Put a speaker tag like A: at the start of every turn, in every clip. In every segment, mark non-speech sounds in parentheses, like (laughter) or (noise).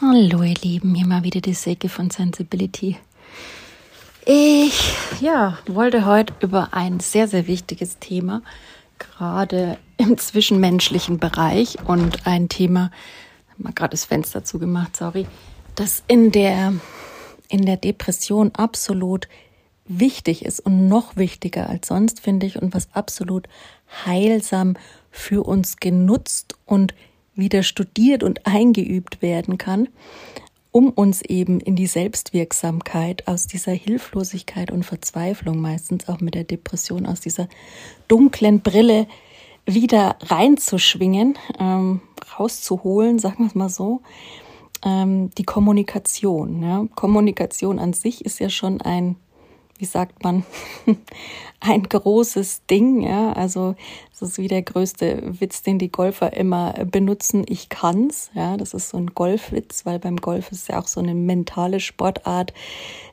A: Hallo ihr Lieben, hier mal wieder die Säge von Sensibility. Ich ja, wollte heute über ein sehr, sehr wichtiges Thema, gerade im zwischenmenschlichen Bereich und ein Thema, mal gerade das Fenster zugemacht, sorry, das in der, in der Depression absolut wichtig ist und noch wichtiger als sonst, finde ich, und was absolut heilsam für uns genutzt und wieder studiert und eingeübt werden kann, um uns eben in die Selbstwirksamkeit aus dieser Hilflosigkeit und Verzweiflung, meistens auch mit der Depression, aus dieser dunklen Brille wieder reinzuschwingen, ähm, rauszuholen, sagen wir es mal so. Ähm, die Kommunikation. Ja. Kommunikation an sich ist ja schon ein wie sagt man, (laughs) ein großes Ding. Ja, also das ist wie der größte Witz, den die Golfer immer benutzen. Ich kann's. Ja, das ist so ein Golfwitz, weil beim Golf ist ja auch so eine mentale Sportart.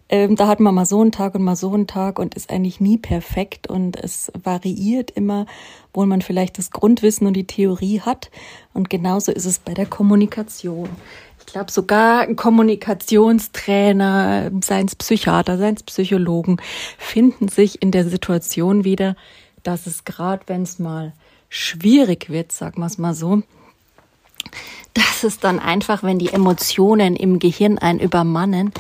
A: Ähm, da hat man mal so einen Tag und mal so einen Tag und ist eigentlich nie perfekt und es variiert immer, wo man vielleicht das Grundwissen und die Theorie hat. Und genauso ist es bei der Kommunikation. Ich glaube sogar ein Kommunikationstrainer, seien es Psychiater, seien es Psychologen, finden sich in der Situation wieder, dass es gerade, wenn es mal schwierig wird, sagen wir es mal so, dass es dann einfach, wenn die Emotionen im Gehirn einen übermannen,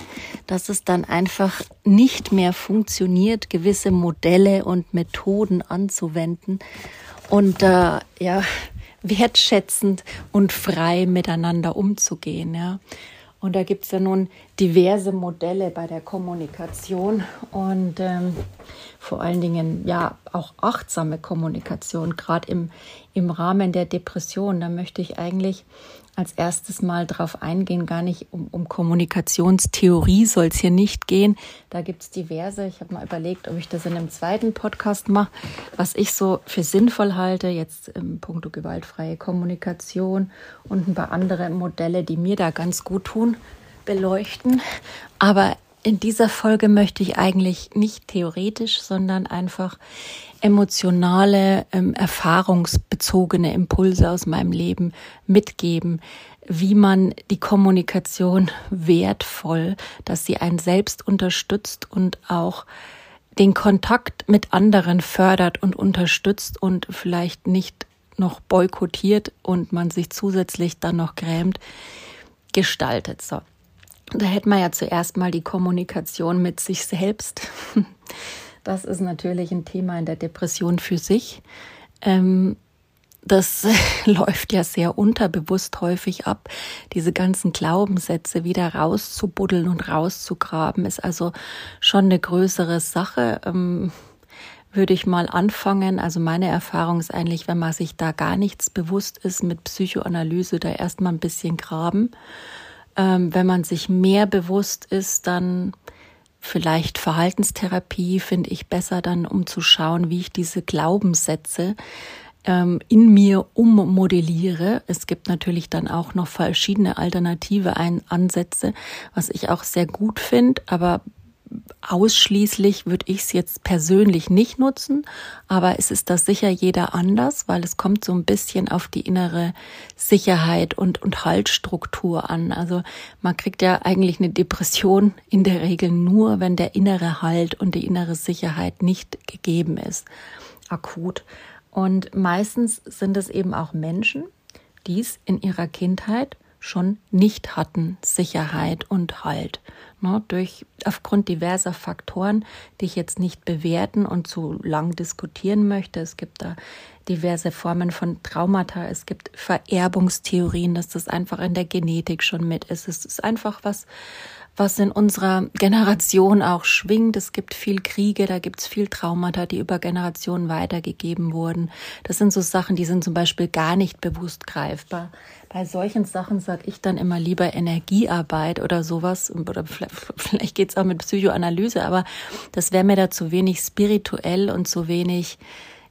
A: dass es dann einfach nicht mehr funktioniert, gewisse Modelle und Methoden anzuwenden. Und äh, ja wertschätzend und frei miteinander umzugehen. Ja. Und da gibt es ja nun diverse Modelle bei der Kommunikation und ähm, vor allen Dingen ja auch achtsame Kommunikation, gerade im, im Rahmen der Depression. Da möchte ich eigentlich als erstes mal drauf eingehen, gar nicht um, um Kommunikationstheorie soll es hier nicht gehen. Da gibt es diverse. Ich habe mal überlegt, ob ich das in einem zweiten Podcast mache, was ich so für sinnvoll halte, jetzt im Punkto gewaltfreie Kommunikation und ein paar andere Modelle, die mir da ganz gut tun, beleuchten. Aber in dieser Folge möchte ich eigentlich nicht theoretisch, sondern einfach emotionale, ähm, erfahrungsbezogene Impulse aus meinem Leben mitgeben, wie man die Kommunikation (laughs) wertvoll, dass sie einen selbst unterstützt und auch den Kontakt mit anderen fördert und unterstützt und vielleicht nicht noch boykottiert und man sich zusätzlich dann noch grämt, gestaltet. So. Da hätten wir ja zuerst mal die Kommunikation mit sich selbst. (laughs) Das ist natürlich ein Thema in der Depression für sich. Ähm, das (laughs) läuft ja sehr unterbewusst häufig ab. Diese ganzen Glaubenssätze wieder rauszubuddeln und rauszugraben, ist also schon eine größere Sache. Ähm, würde ich mal anfangen. Also meine Erfahrung ist eigentlich, wenn man sich da gar nichts bewusst ist mit Psychoanalyse, da erstmal ein bisschen graben ähm, wenn man sich mehr bewusst ist, dann vielleicht Verhaltenstherapie finde ich besser dann, um zu schauen, wie ich diese Glaubenssätze ähm, in mir ummodelliere. Es gibt natürlich dann auch noch verschiedene alternative Ansätze, was ich auch sehr gut finde, aber ausschließlich würde ich es jetzt persönlich nicht nutzen, aber es ist da sicher jeder anders, weil es kommt so ein bisschen auf die innere Sicherheit und, und Haltstruktur an. Also man kriegt ja eigentlich eine Depression in der Regel nur, wenn der innere Halt und die innere Sicherheit nicht gegeben ist, akut. Und meistens sind es eben auch Menschen, die es in ihrer Kindheit schon nicht hatten, Sicherheit und Halt. Ne, durch, aufgrund diverser Faktoren, die ich jetzt nicht bewerten und zu lang diskutieren möchte. Es gibt da diverse Formen von Traumata. Es gibt Vererbungstheorien, dass das einfach in der Genetik schon mit ist. Es ist einfach was, was in unserer Generation auch schwingt. Es gibt viel Kriege, da gibt es viel Traumata, die über Generationen weitergegeben wurden. Das sind so Sachen, die sind zum Beispiel gar nicht bewusst greifbar. Bei solchen Sachen sage ich dann immer lieber Energiearbeit oder sowas. Oder vielleicht, vielleicht geht es auch mit Psychoanalyse, aber das wäre mir da zu wenig spirituell und zu wenig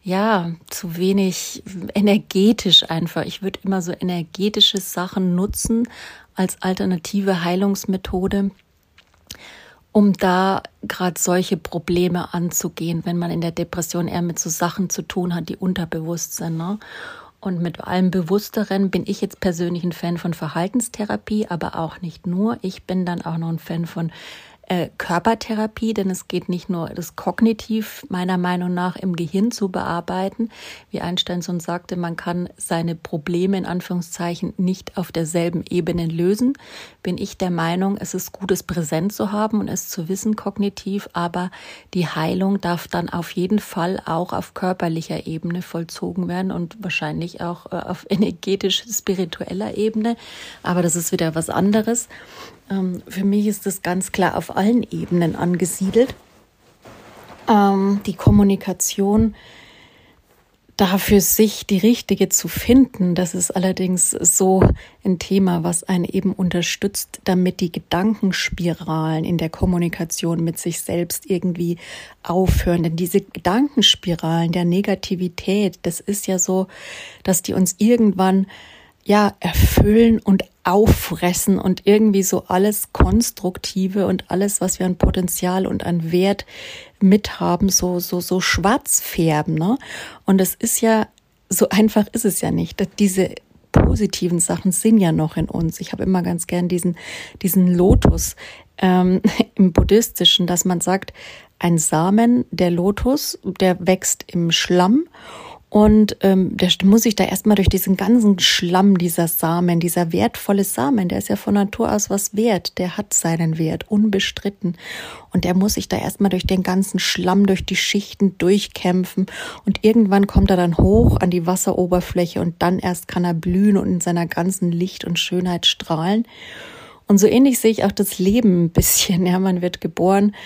A: ja, zu wenig energetisch einfach. Ich würde immer so energetische Sachen nutzen als alternative Heilungsmethode, um da gerade solche Probleme anzugehen, wenn man in der Depression eher mit so Sachen zu tun hat, die unterbewusst sind. Ne? Und mit allem Bewussteren bin ich jetzt persönlich ein Fan von Verhaltenstherapie, aber auch nicht nur. Ich bin dann auch noch ein Fan von äh, Körpertherapie, denn es geht nicht nur das kognitiv meiner Meinung nach im Gehirn zu bearbeiten, wie Einstein schon sagte, man kann seine Probleme in Anführungszeichen nicht auf derselben Ebene lösen, bin ich der Meinung, es ist gut, es präsent zu haben und es zu wissen kognitiv, aber die Heilung darf dann auf jeden Fall auch auf körperlicher Ebene vollzogen werden und wahrscheinlich auch äh, auf (laughs) energetisch-spiritueller Ebene, aber das ist wieder was anderes. Ähm, für mich ist das ganz klar auf allen Ebenen angesiedelt. Ähm, die Kommunikation dafür sich die richtige zu finden, das ist allerdings so ein Thema, was einen eben unterstützt, damit die Gedankenspiralen in der Kommunikation mit sich selbst irgendwie aufhören. Denn diese Gedankenspiralen der Negativität, das ist ja so, dass die uns irgendwann ja erfüllen und auffressen und irgendwie so alles Konstruktive und alles, was wir an Potenzial und an Wert mithaben, so, so, so schwarz färben, ne? Und es ist ja, so einfach ist es ja nicht. Diese positiven Sachen sind ja noch in uns. Ich habe immer ganz gern diesen, diesen Lotus ähm, (laughs) im Buddhistischen, dass man sagt, ein Samen, der Lotus, der wächst im Schlamm und ähm, der muss sich da erstmal durch diesen ganzen Schlamm dieser Samen, dieser wertvolle Samen, der ist ja von Natur aus was wert, der hat seinen Wert, unbestritten. Und der muss sich da erstmal durch den ganzen Schlamm, durch die Schichten durchkämpfen. Und irgendwann kommt er dann hoch an die Wasseroberfläche und dann erst kann er blühen und in seiner ganzen Licht und Schönheit strahlen. Und so ähnlich sehe ich auch das Leben ein bisschen. (laughs) Ja, man wird geboren,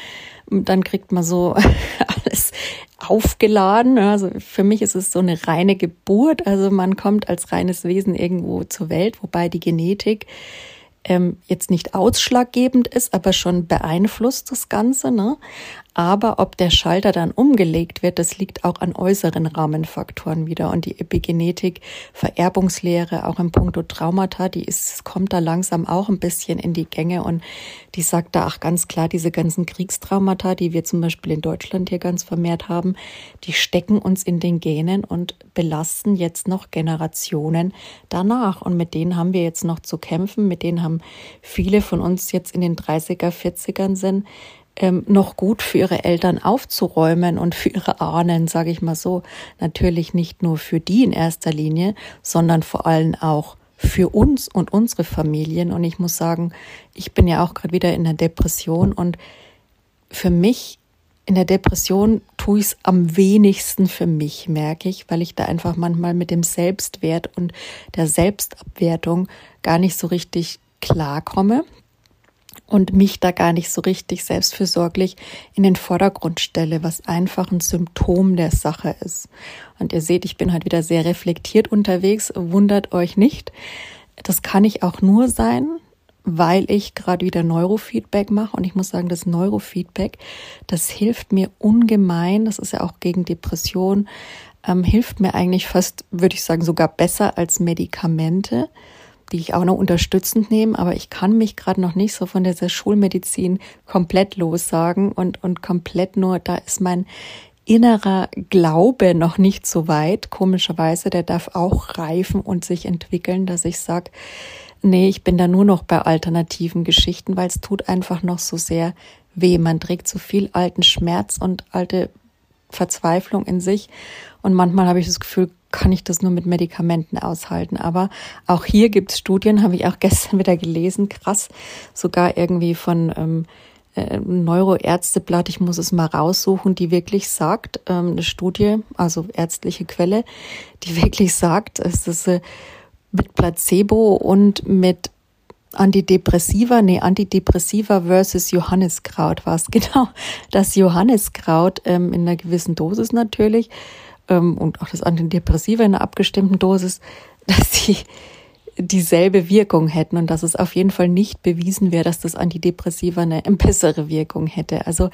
A: dann kriegt man so (laughs) alles aufgeladen. Also für mich ist es so eine reine Geburt. Also man kommt als reines Wesen irgendwo zur Welt, wobei die Genetik ähm, jetzt nicht ausschlaggebend ist, aber schon beeinflusst das Ganze. Ne? Aber ob der Schalter dann umgelegt wird, das liegt auch an äußeren Rahmenfaktoren wieder. Und die Epigenetik, Vererbungslehre, auch im Punkto Traumata, die ist, kommt da langsam auch ein bisschen in die Gänge und die sagt da auch ganz klar, diese ganzen Kriegstraumata, die wir zum Beispiel in Deutschland hier ganz vermehrt haben, die stecken uns in den Genen und belasten jetzt noch Generationen danach. Und mit denen haben wir jetzt noch zu kämpfen, mit denen haben viele von uns jetzt in den 30er, 40ern sind ähm, noch gut für ihre Eltern aufzuräumen und für ihre Ahnen, sage ich mal so. Natürlich nicht nur für die in erster Linie, sondern vor allem auch für uns und unsere Familien. Und ich muss sagen, ich bin ja auch gerade wieder in der Depression und für mich in der Depression tue ich es am wenigsten für mich, merke ich, weil ich da einfach manchmal mit dem Selbstwert und der Selbstabwertung gar nicht so richtig klarkomme und mich da gar nicht so richtig selbstfürsorglich in den Vordergrund stelle, was einfach ein Symptom der Sache ist. Und ihr seht, ich bin halt wieder sehr reflektiert unterwegs, wundert euch nicht. Das kann ich auch nur sein, weil ich gerade wieder Neurofeedback mache und ich muss sagen, das Neurofeedback, das hilft mir ungemein, das ist ja auch gegen Depression, ähm, hilft mir eigentlich fast, würde ich sagen, sogar besser als Medikamente die ich auch noch unterstützend nehme, aber ich kann mich gerade noch nicht so von dieser Schulmedizin komplett lossagen und, und komplett nur, da ist mein innerer Glaube noch nicht so weit. Komischerweise, der darf auch reifen und sich entwickeln, dass ich sage, nee, ich bin da nur noch bei alternativen Geschichten, weil es tut einfach noch so sehr weh. Man trägt so viel alten Schmerz und alte Verzweiflung in sich. Und manchmal habe ich das Gefühl, kann ich das nur mit Medikamenten aushalten. Aber auch hier gibt es Studien, (laughs) habe ich auch gestern wieder gelesen, krass, sogar irgendwie von ähm, äh, Neuroärzteblatt, ich muss es mal raussuchen, die wirklich sagt, ähm, eine Studie, also ärztliche Quelle, die (laughs) wirklich sagt, es ist äh, mit Placebo und mit Antidepressiva, nee, Antidepressiva versus Johanniskraut war es, (laughs) genau. Das Johanniskraut ähm, in einer gewissen Dosis natürlich ähm, und auch das Antidepressiva in einer abgestimmten Dosis, (laughs) dass sie dieselbe Wirkung hätten und dass es auf jeden Fall nicht bewiesen wäre, dass das Antidepressiva eine (laughs) bessere Wirkung hätte. Also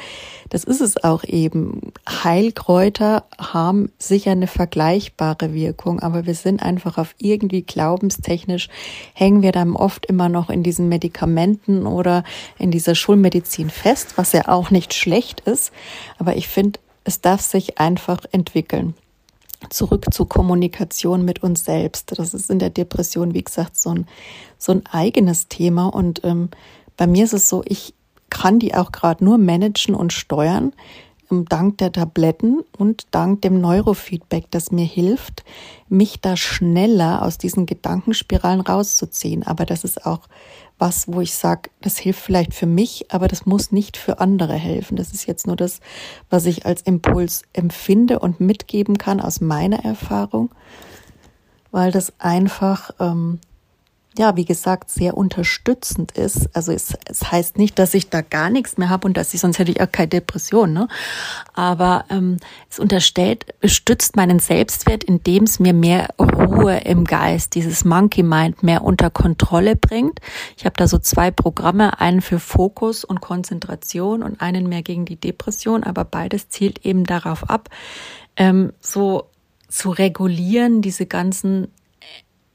A: das ist es auch eben. Heilkräuter haben sicher eine vergleichbare Wirkung, aber wir sind einfach auf irgendwie glaubenstechnisch, hängen wir dann oft immer noch in diesen Medikamenten oder in dieser Schulmedizin fest, was ja auch nicht schlecht ist. Aber ich finde, es darf sich einfach entwickeln. Zurück zur Kommunikation mit uns selbst. Das ist in der Depression, wie gesagt, so ein, so ein eigenes Thema. Und ähm, bei mir ist es so, ich kann die auch gerade nur managen und steuern, ähm, dank der Tabletten und dank dem Neurofeedback, das mir hilft, mich da schneller aus diesen Gedankenspiralen rauszuziehen. Aber das ist auch was, wo ich sage, das hilft vielleicht für mich, aber das muss nicht für andere helfen. Das ist jetzt nur das, was ich als Impuls empfinde und mitgeben kann aus meiner Erfahrung, weil das einfach ähm, ja, wie gesagt, sehr unterstützend ist. Also es, es heißt nicht, dass ich da gar nichts mehr habe und dass ich, sonst hätte ich auch keine Depression, ne? Aber ähm, es unterstellt, stützt meinen Selbstwert, indem es mir mehr Ruhe im Geist, dieses Monkey Mind mehr unter Kontrolle bringt. Ich habe da so zwei Programme, einen für Fokus und Konzentration und einen mehr gegen die Depression, aber beides zielt eben darauf ab, ähm, so zu regulieren, diese ganzen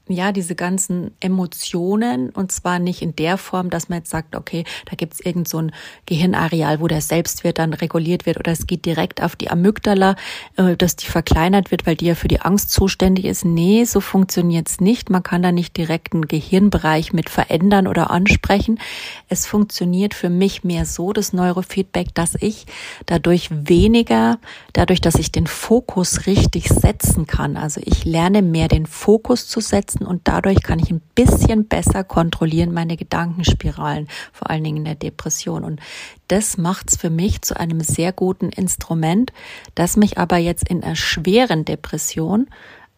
A: ja, diese ganzen Emotionen und zwar nicht in der Form, dass man jetzt sagt, okay, da gibt's irgend so ein Gehirnareal, wo der Selbstwert dann reguliert wird oder es geht direkt auf die Amygdala, äh, dass die verkleinert wird, weil die ja für die Angst zuständig ist. Nee, so funktioniert's nicht. Man kann da nicht direkt einen Gehirnbereich mit verändern oder ansprechen. Es funktioniert für mich mehr so, das Neurofeedback, dass ich dadurch weniger, dadurch, dass ich den Fokus richtig setzen kann. Also ich lerne mehr den Fokus zu setzen lassen und dadurch kann ich ein bisschen besser kontrollieren meine Gedankenspiralen, vor allen Dingen in der Depression. Und das macht es für mich zu einem sehr guten Instrument, das mich aber jetzt in einer schweren Depression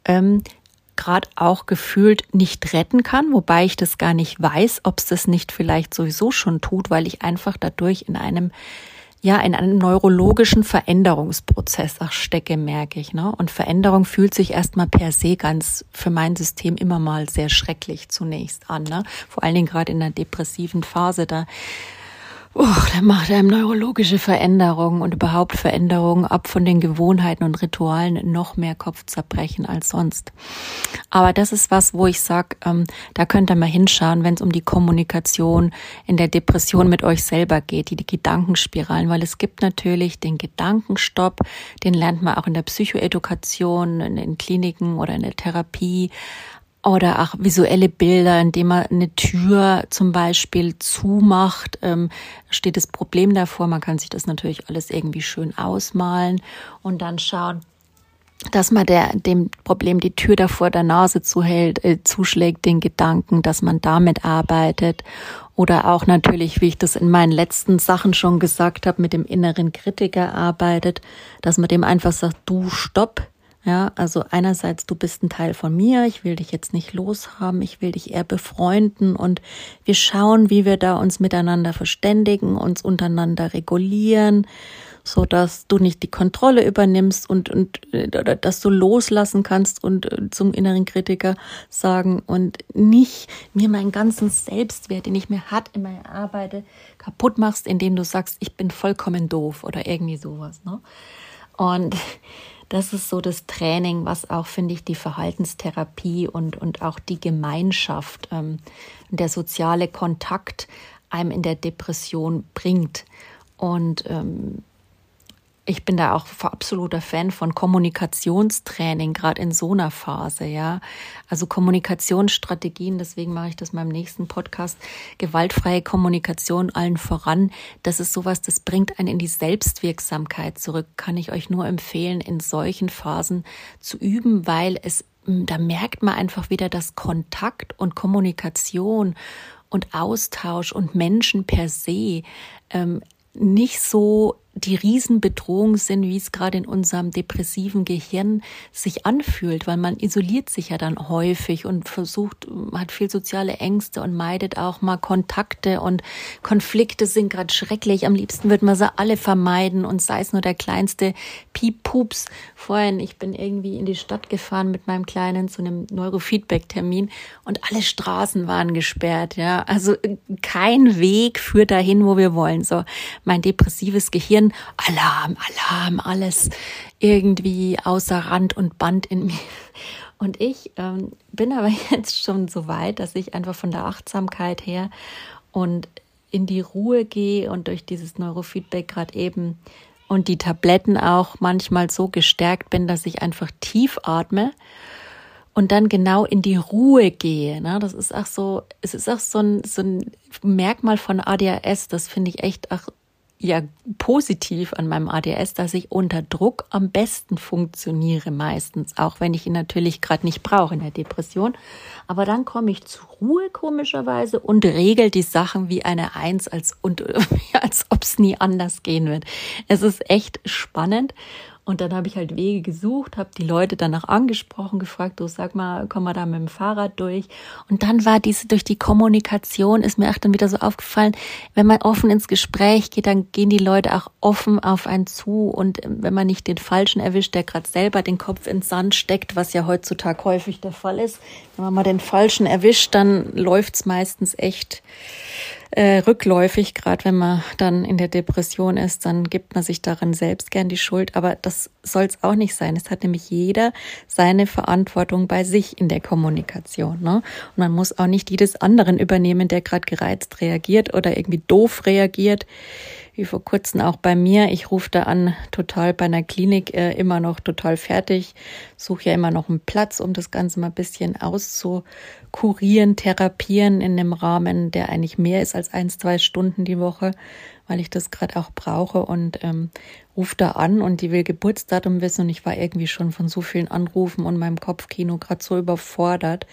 A: ähm, gerade auch gefühlt nicht retten kann, wobei ich das gar nicht weiß, ob es das nicht vielleicht sowieso schon tut, weil ich einfach dadurch in einem ja in einem neurologischen Veränderungsprozess auch stecke, merke ich. Ne? Und Veränderung fühlt sich erstmal per se ganz für mein System immer mal sehr schrecklich zunächst an. Ne? Vor allen Dingen gerade in der depressiven Phase, da Oh, der macht einem neurologische Veränderungen und überhaupt Veränderungen ab von den Gewohnheiten und Ritualen noch mehr Kopfzerbrechen als sonst. Aber das ist was, wo ich sag, ähm, da könnt ihr mal hinschauen, wenn es um die Kommunikation in der Depression mit euch selber geht, die, die Gedankenspiralen, weil es gibt natürlich den Gedankenstopp, den lernt man auch in der Psychoedukation, in den Kliniken oder in der Therapie oder auch visuelle Bilder, indem man eine Tür zum Beispiel zumacht, ähm, steht das Problem davor. Man kann sich das natürlich alles irgendwie schön ausmalen und dann schauen, dass man der, dem Problem die Tür davor der Nase zuhält, äh, zuschlägt, den Gedanken, dass man damit arbeitet. Oder auch natürlich, wie ich das in meinen letzten Sachen schon gesagt habe, mit dem inneren Kritiker arbeitet, dass man dem einfach sagt, du stopp, ja, also einerseits, du bist ein Teil von mir, ich will dich jetzt nicht loshaben, ich will dich eher befreunden und wir schauen, wie wir da uns miteinander verständigen, uns untereinander regulieren, so dass du nicht die Kontrolle übernimmst und, und oder dass du loslassen kannst und äh, zum inneren Kritiker sagen und nicht mir meinen ganzen Selbstwert, den ich mir hart immer erarbeite, kaputt machst, indem du sagst, ich bin vollkommen doof oder irgendwie sowas, ne? Und das ist so das Training, was auch, finde ich, die Verhaltenstherapie und, und auch die Gemeinschaft, ähm, der soziale Kontakt einem in der Depression bringt. Und ähm, ich bin da auch absoluter Fan von Kommunikationstraining, gerade in so einer Phase, ja. Also Kommunikationsstrategien, deswegen mache ich das in meinem nächsten Podcast. Gewaltfreie Kommunikation allen voran. Das ist sowas, das bringt einen in die Selbstwirksamkeit zurück. Kann ich euch nur empfehlen, in solchen Phasen zu üben, weil es, da merkt man einfach wieder, dass Kontakt und Kommunikation und Austausch und Menschen per se ähm, nicht so die Riesenbedrohung sind, wie es gerade in unserem depressiven Gehirn sich anfühlt, weil man isoliert sich ja dann häufig und versucht, hat viel soziale Ängste und meidet auch mal Kontakte und Konflikte sind gerade schrecklich. Am liebsten würde man sie alle vermeiden und sei es nur der kleinste Piep-Pups. Vorhin, ich bin irgendwie in die Stadt gefahren mit meinem Kleinen zu einem Neurofeedback-Termin und alle Straßen waren gesperrt, ja. Also kein Weg führt dahin, wo wir wollen. So, mein depressives Gehirn Gehirn, Alarm, Alarm, alles irgendwie außer Rand und Band in mir. Und ich ähm, bin aber (laughs) jetzt schon so weit, dass ich einfach von der Achtsamkeit her und in die Ruhe gehe und durch dieses Neurofeedback gerade eben und die Tabletten auch manchmal so gestärkt bin, dass ich einfach tief atme und dann genau in die Ruhe gehe. Ne? Das ist auch so, es ist auch so ein, so ein Merkmal von ADHS, das finde ich echt auch ja positiv an meinem ADS, dass ich unter Druck am besten funktioniere meistens, auch wenn ich ihn natürlich gerade nicht brauche in der Depression. Aber dann komme ich zur Ruhe komischerweise und regel die Sachen wie eine Eins, als, und, (laughs) als ob es nie anders gehen wird. Es ist echt spannend und dann habe ich halt Wege gesucht, habe die Leute danach angesprochen, gefragt, du sag mal, komm mal da mit dem Fahrrad durch. Und dann war diese durch die Kommunikation, ist mir auch dann wieder so aufgefallen, wenn man offen ins Gespräch geht, dann gehen die Leute auch offen auf einen zu. Und wenn man nicht den Falschen erwischt, der gerade selber den Kopf ins Sand steckt, was ja heutzutage häufig der Fall ist, wenn man mal den Falschen erwischt, dann läuft's meistens echt äh, rückläufig, gerade wenn man dann in der Depression ist, dann gibt man sich darin selbst gern die Schuld. Aber das soll es auch nicht sein. Es hat nämlich jeder seine Verantwortung bei sich in der Kommunikation. Ne? Und man muss auch nicht jedes anderen übernehmen, der gerade gereizt reagiert oder irgendwie doof reagiert wie vor kurzem auch bei mir. Ich rufe da an, total bei einer Klinik äh, immer noch total fertig, suche ja immer noch einen Platz, um das Ganze mal ein bisschen auszukurieren, therapieren in einem Rahmen, der eigentlich mehr ist als ein, zwei Stunden die Woche, weil ich das gerade auch brauche und ähm, ruft da an und die will Geburtsdatum wissen und ich war irgendwie schon von so vielen Anrufen und meinem Kopfkino gerade so überfordert,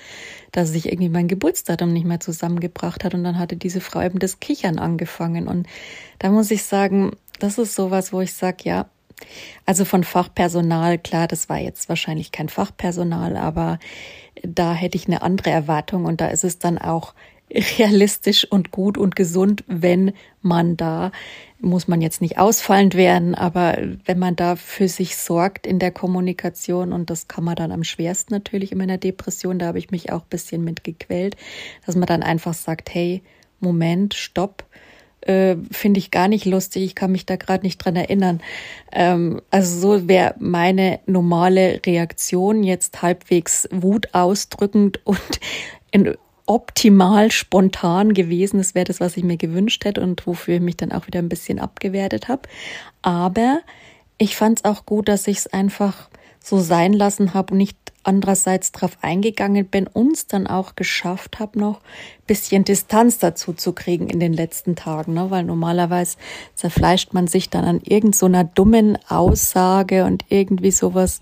A: dass sich irgendwie mein Geburtsdatum nicht mehr zusammengebracht hat und dann hatte diese Frau eben das Kichern angefangen und da muss ich sagen, das ist sowas, wo ich sage, ja, also von Fachpersonal, klar, das war jetzt wahrscheinlich kein Fachpersonal, aber da hätte ich eine andere Erwartung und da ist es dann auch realistisch und gut und gesund, wenn man da, muss man jetzt nicht ausfallend werden, aber wenn man da für sich sorgt in der Kommunikation und das kann man dann am schwersten natürlich in meiner Depression, da habe ich mich auch ein bisschen mit gequält, dass man dann einfach sagt, hey, Moment, stopp, äh, finde ich gar nicht lustig. Ich kann mich da gerade nicht dran erinnern. Ähm, also so wäre meine normale Reaktion jetzt halbwegs Wut ausdrückend und (laughs) in, optimal spontan gewesen. Das wäre das, was ich mir gewünscht hätte und wofür ich mich dann auch wieder ein bisschen abgewertet habe. Aber ich fand es auch gut, dass ich es einfach so sein lassen habe und nicht andererseits drauf eingegangen bin, uns dann auch geschafft habe, noch bisschen Distanz dazu zu kriegen in den letzten Tagen, ne? weil normalerweise zerfleischt man sich dann an irgendeiner so dummen Aussage und irgendwie sowas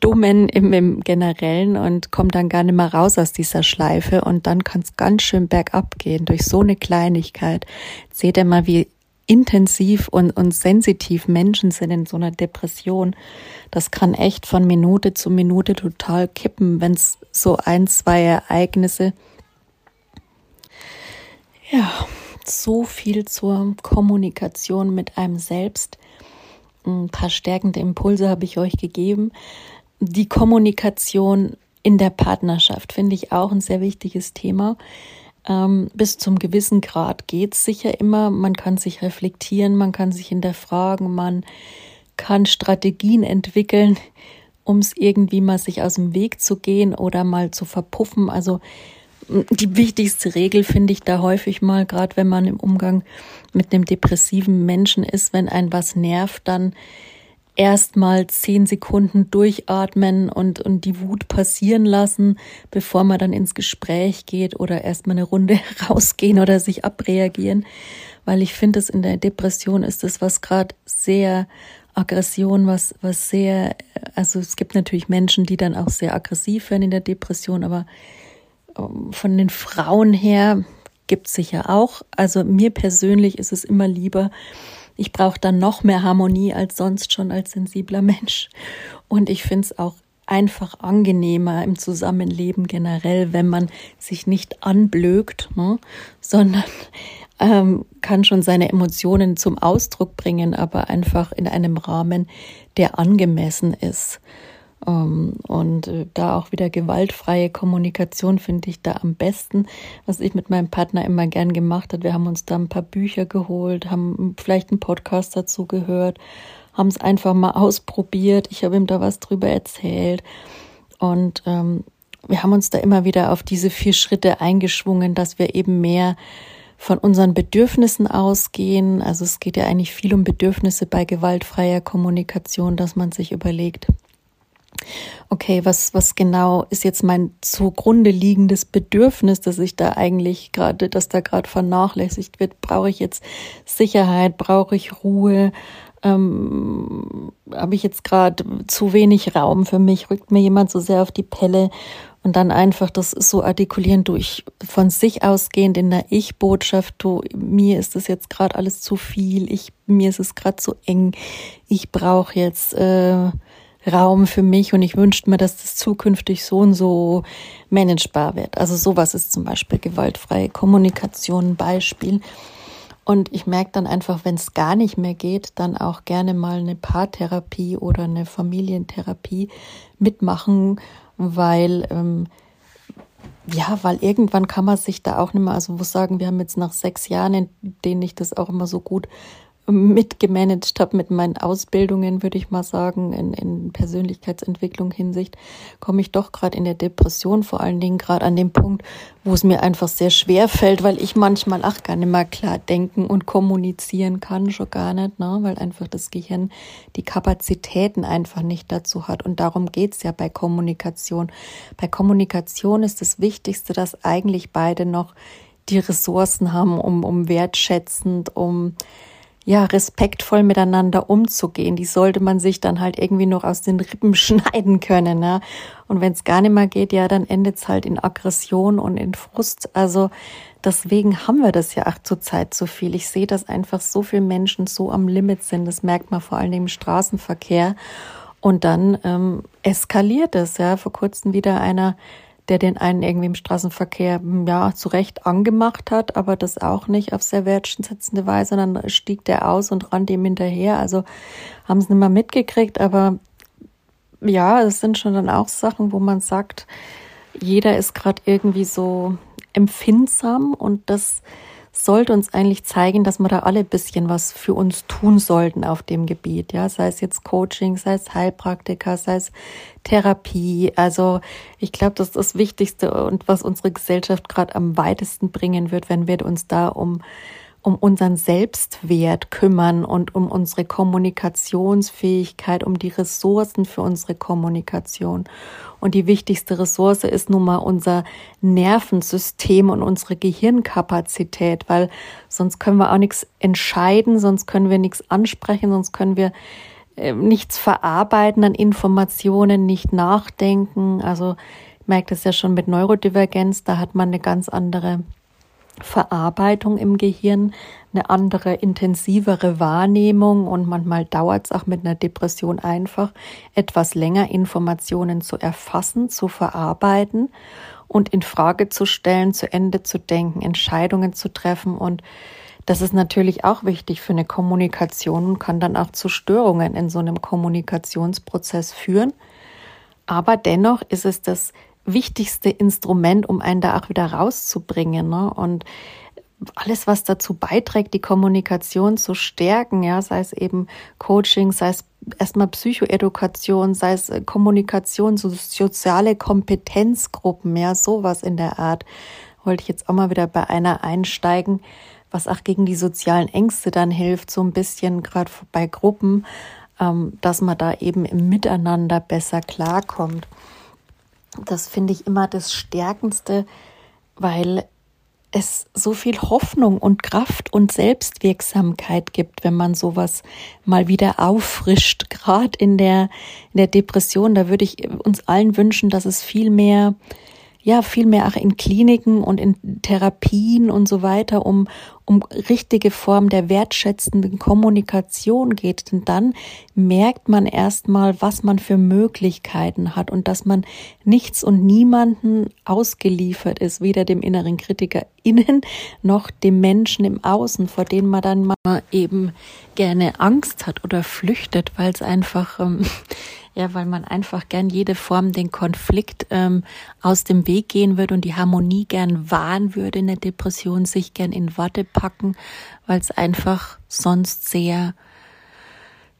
A: Dummen im, im Generellen und kommt dann gar nicht mehr raus aus dieser Schleife und dann kann es ganz schön bergab gehen durch so eine Kleinigkeit. Seht ihr mal, wie intensiv und, und sensitiv Menschen sind in so einer Depression. Das kann echt von Minute zu Minute total kippen, wenn es so ein, zwei Ereignisse. Ja, so viel zur Kommunikation mit einem selbst. Ein paar stärkende Impulse habe ich euch gegeben die Kommunikation in der Partnerschaft finde ich auch ein sehr wichtiges Thema. Ähm, bis zum gewissen Grad geht es sicher immer. Man kann sich reflektieren, man kann sich hinterfragen, man kann Strategien entwickeln, um es irgendwie mal sich aus dem Weg zu gehen oder mal zu verpuffen. Also die wichtigste Regel finde ich da häufig mal, gerade wenn man im Umgang mit einem depressiven Menschen ist, wenn ein was nervt, dann erstmal zehn Sekunden durchatmen und, und die Wut passieren lassen, bevor man dann ins Gespräch geht oder erstmal eine Runde (laughs) rausgehen oder sich abreagieren. Weil ich finde, dass in der Depression ist das was gerade sehr Aggression, was, was sehr, also es gibt natürlich Menschen, die dann auch sehr aggressiv werden in der Depression, aber ähm, von den Frauen her gibt es sicher auch. Also mir persönlich ist es immer lieber, ich brauche dann noch mehr Harmonie als sonst schon als sensibler Mensch. Und ich finde es auch einfach angenehmer im Zusammenleben generell, wenn man sich nicht anblökt, ne, sondern ähm, kann schon seine Emotionen zum Ausdruck bringen, aber einfach in einem Rahmen, der angemessen ist. Ähm, und äh, da auch wieder gewaltfreie Kommunikation finde ich da am besten. Was ich mit meinem Partner immer gern gemacht habe, wir haben uns da ein paar Bücher geholt, haben vielleicht einen Podcast dazu gehört, haben es einfach mal ausprobiert. Ich habe ihm da was drüber erzählt. Und ähm, wir haben uns da immer wieder auf diese vier Schritte eingeschwungen, dass wir eben mehr von unseren Bedürfnissen ausgehen. Also es geht ja eigentlich viel um Bedürfnisse bei gewaltfreier Kommunikation, dass man sich überlegt, okay, was, was genau ist jetzt mein zugrunde liegendes Bedürfnis, dass ich da eigentlich gerade, dass da gerade vernachlässigt wird? Brauche ich jetzt Sicherheit? Brauche ich Ruhe? Ähm, Habe ich jetzt gerade zu wenig Raum für mich? Rückt mir jemand so sehr auf die Pelle? Und dann einfach das so artikulieren, du, ich von sich ausgehend in der Ich-Botschaft, du, mir ist das jetzt gerade alles zu viel, ich, mir ist es gerade zu eng, ich brauche jetzt äh, Raum für mich und ich wünschte mir, dass das zukünftig so und so managebar wird. Also sowas ist zum Beispiel gewaltfreie Kommunikation ein Beispiel. Und ich merke dann einfach, wenn es gar nicht mehr geht, dann auch gerne mal eine Paartherapie oder eine Familientherapie mitmachen, weil ähm, ja, weil irgendwann kann man sich da auch nicht mehr, also muss sagen, wir haben jetzt nach sechs Jahren, in denen ich das auch immer so gut mitgemanagt habe mit meinen Ausbildungen, würde ich mal sagen, in, in Persönlichkeitsentwicklung Hinsicht, komme ich doch gerade in der Depression, vor allen Dingen gerade an dem Punkt, wo es mir einfach sehr schwer fällt, weil ich manchmal auch gar nicht mehr klar denken und kommunizieren kann, schon gar nicht, ne? weil einfach das Gehirn die Kapazitäten einfach nicht dazu hat. Und darum geht's ja bei Kommunikation. Bei Kommunikation ist das Wichtigste, dass eigentlich beide noch die Ressourcen haben, um, um wertschätzend, um ja, respektvoll miteinander umzugehen. Die sollte man sich dann halt irgendwie noch aus den Rippen (laughs) schneiden können. Ne? Und wenn es gar nicht mehr geht, ja, dann endet es halt in Aggression und in Frust. Also deswegen haben wir das ja auch zurzeit so viel. Ich sehe, dass einfach so viele Menschen so am Limit sind. Das merkt man vor allem im Straßenverkehr. Und dann ähm, eskaliert es. Ja, vor kurzem wieder einer der den einen irgendwie im Straßenverkehr hm, ja zu Recht angemacht hat, aber das auch nicht auf sehr wertschätzende Weise. dann stieg der aus und rannte ihm hinterher. Also haben es nicht mehr mitgekriegt, aber ja, es sind schon dann auch Sachen, wo man sagt, jeder ist gerade irgendwie so empfindsam und das sollte uns eigentlich zeigen, dass wir da alle ein bisschen was für uns tun sollten auf dem Gebiet. Ja, sei es jetzt Coaching, sei es Heilpraktiker, sei es Therapie. Also ich glaube, das ist das Wichtigste und was unsere Gesellschaft gerade am weitesten bringen wird, wenn wir uns da um um unseren Selbstwert kümmern und um unsere Kommunikationsfähigkeit, um die Ressourcen für unsere Kommunikation. Und die wichtigste Ressource ist nun mal unser Nervensystem und unsere Gehirnkapazität, weil sonst können wir auch nichts entscheiden, sonst können wir nichts ansprechen, sonst können wir äh, nichts verarbeiten an Informationen, nicht nachdenken. Also merke das ja schon mit Neurodivergenz, da hat man eine ganz andere Verarbeitung im Gehirn, eine andere, intensivere Wahrnehmung und manchmal dauert es auch mit einer Depression einfach, etwas länger Informationen zu erfassen, zu verarbeiten und in Frage zu stellen, zu Ende zu denken, Entscheidungen zu treffen und das ist natürlich auch wichtig für eine Kommunikation und kann dann auch zu Störungen in so einem Kommunikationsprozess führen. Aber dennoch ist es das wichtigste Instrument, um einen da auch wieder rauszubringen. Ne? Und alles, was dazu beiträgt, die Kommunikation zu stärken, ja, sei es eben Coaching, sei es erstmal Psychoedukation, sei es äh, Kommunikation, so soziale Kompetenzgruppen, ja, sowas in der Art, wollte ich jetzt auch mal wieder bei einer einsteigen, was auch gegen die sozialen Ängste dann hilft, so ein bisschen gerade bei Gruppen, ähm, dass man da eben im Miteinander besser klarkommt. Das finde ich immer das Stärkendste, weil es so viel Hoffnung und Kraft und Selbstwirksamkeit gibt, wenn man sowas mal wieder auffrischt. (laughs) Gerade in der, in der Depression, da würde ich uns allen wünschen, dass es viel mehr ja viel mehr auch in Kliniken und in Therapien und so weiter um um richtige Form der wertschätzenden Kommunikation geht, denn dann merkt man erstmal, was man für Möglichkeiten hat und dass man nichts und niemanden ausgeliefert ist, weder dem inneren Kritiker innen noch dem Menschen im Außen, vor denen man dann mal eben gerne Angst hat oder flüchtet, weil es einfach ähm, ja, weil man einfach gern jede Form den Konflikt ähm, aus dem Weg gehen würde und die Harmonie gern wahren würde in der Depression, sich gern in Watte packen, weil es einfach sonst sehr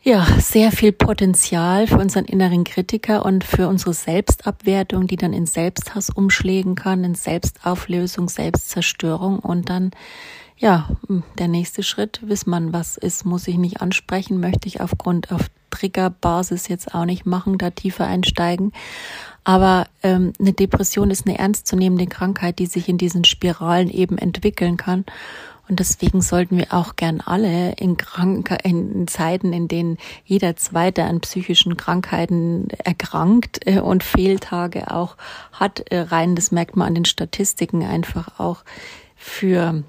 A: ja, sehr viel Potenzial für unseren inneren Kritiker und für unsere Selbstabwertung, die dann in Selbsthass umschlägen kann, in Selbstauflösung, Selbstzerstörung und dann ja, der nächste Schritt, bis man was ist, muss ich nicht ansprechen, möchte ich aufgrund auf Triggerbasis jetzt auch nicht machen, da tiefer einsteigen. Aber ähm, eine Depression ist eine ernstzunehmende Krankheit, die sich in diesen Spiralen eben entwickeln kann. Und deswegen sollten wir auch gern alle in, Krank in Zeiten, in denen jeder Zweite an psychischen Krankheiten erkrankt äh, und Fehltage auch hat, äh, rein, das merkt man an den Statistiken einfach auch für,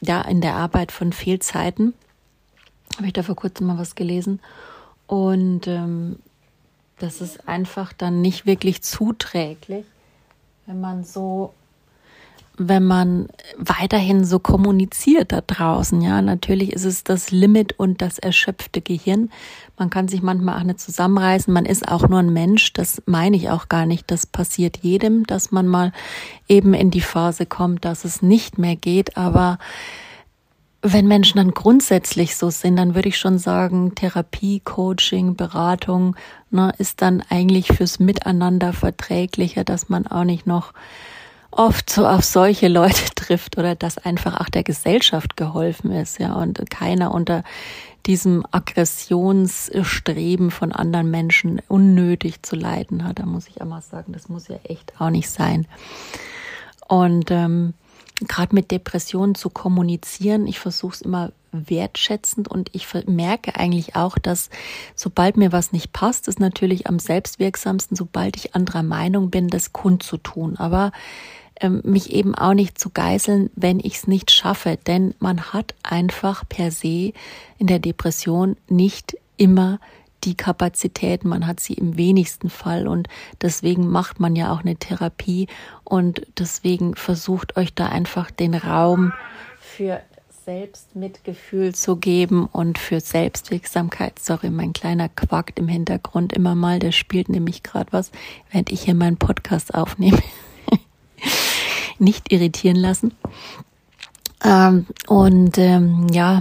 A: ja, in der Arbeit von Fehlzeiten. Habe ich da vor kurzem mal was gelesen. Und ähm, das ist einfach dann nicht wirklich zuträglich, wenn man so wenn man weiterhin so kommuniziert da draußen. Ja, natürlich ist es das Limit und das erschöpfte Gehirn. Man kann sich manchmal auch nicht zusammenreißen. Man ist auch nur ein Mensch. Das meine ich auch gar nicht. Das passiert jedem, dass man mal eben in die Phase kommt, dass es nicht mehr geht. Aber wenn Menschen dann grundsätzlich so sind, dann würde ich schon sagen, Therapie, Coaching, Beratung ne, ist dann eigentlich fürs Miteinander verträglicher, dass man auch nicht noch oft so auf solche Leute (laughs) trifft oder dass einfach auch der Gesellschaft geholfen ist, ja, und keiner unter diesem Aggressionsstreben von anderen Menschen unnötig zu leiden hat. Da muss ich auch mal sagen, das muss ja echt auch nicht sein. Und ähm, gerade mit Depressionen zu kommunizieren, ich versuche es immer wertschätzend und ich merke eigentlich auch, dass sobald mir was nicht passt, ist natürlich am selbstwirksamsten, sobald ich anderer Meinung bin, das kundzutun. Aber ähm, mich eben auch nicht zu geißeln, wenn ich es nicht schaffe. Denn man hat einfach per se in der Depression nicht immer die Kapazität, man hat sie im wenigsten Fall und deswegen macht man ja auch eine Therapie und deswegen versucht euch da einfach den Raum für Selbstmitgefühl zu geben und für Selbstwirksamkeit. Sorry, mein kleiner quakt im Hintergrund immer mal, der spielt nämlich gerade was, während ich hier meinen Podcast aufnehme (laughs) nicht irritieren lassen. Ähm, und ähm, ja,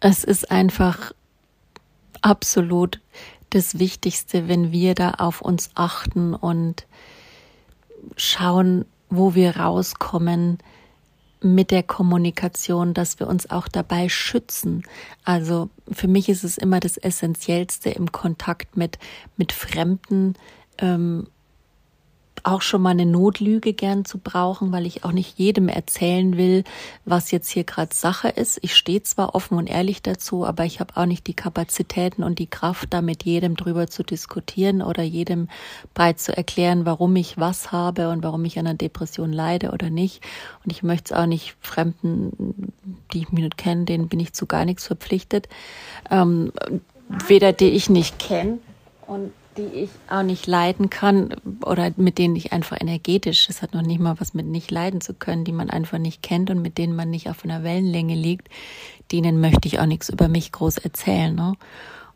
A: es ist einfach absolut das Wichtigste, wenn wir da auf uns achten und schauen, wo wir rauskommen mit der Kommunikation, dass wir uns auch dabei schützen. Also für mich ist es immer das Essentiellste im Kontakt mit, mit Fremden, ähm, auch schon mal eine Notlüge gern zu brauchen, weil ich auch nicht jedem erzählen will, was jetzt hier gerade Sache ist. Ich stehe zwar offen und ehrlich dazu, aber ich habe auch nicht die Kapazitäten und die Kraft, da mit jedem drüber zu diskutieren oder jedem breit zu erklären, warum ich was habe und warum ich an einer Depression leide oder nicht. Und ich möchte es auch nicht Fremden, die ich mir nicht kenne, denen bin ich zu gar nichts verpflichtet. Ähm, weder die ich nicht kenne und die ich auch nicht leiden kann oder mit denen ich einfach energetisch, das hat noch nicht mal was mit nicht leiden zu können, die man einfach nicht kennt und mit denen man nicht auf einer Wellenlänge liegt, denen möchte ich auch nichts über mich groß erzählen. Ne?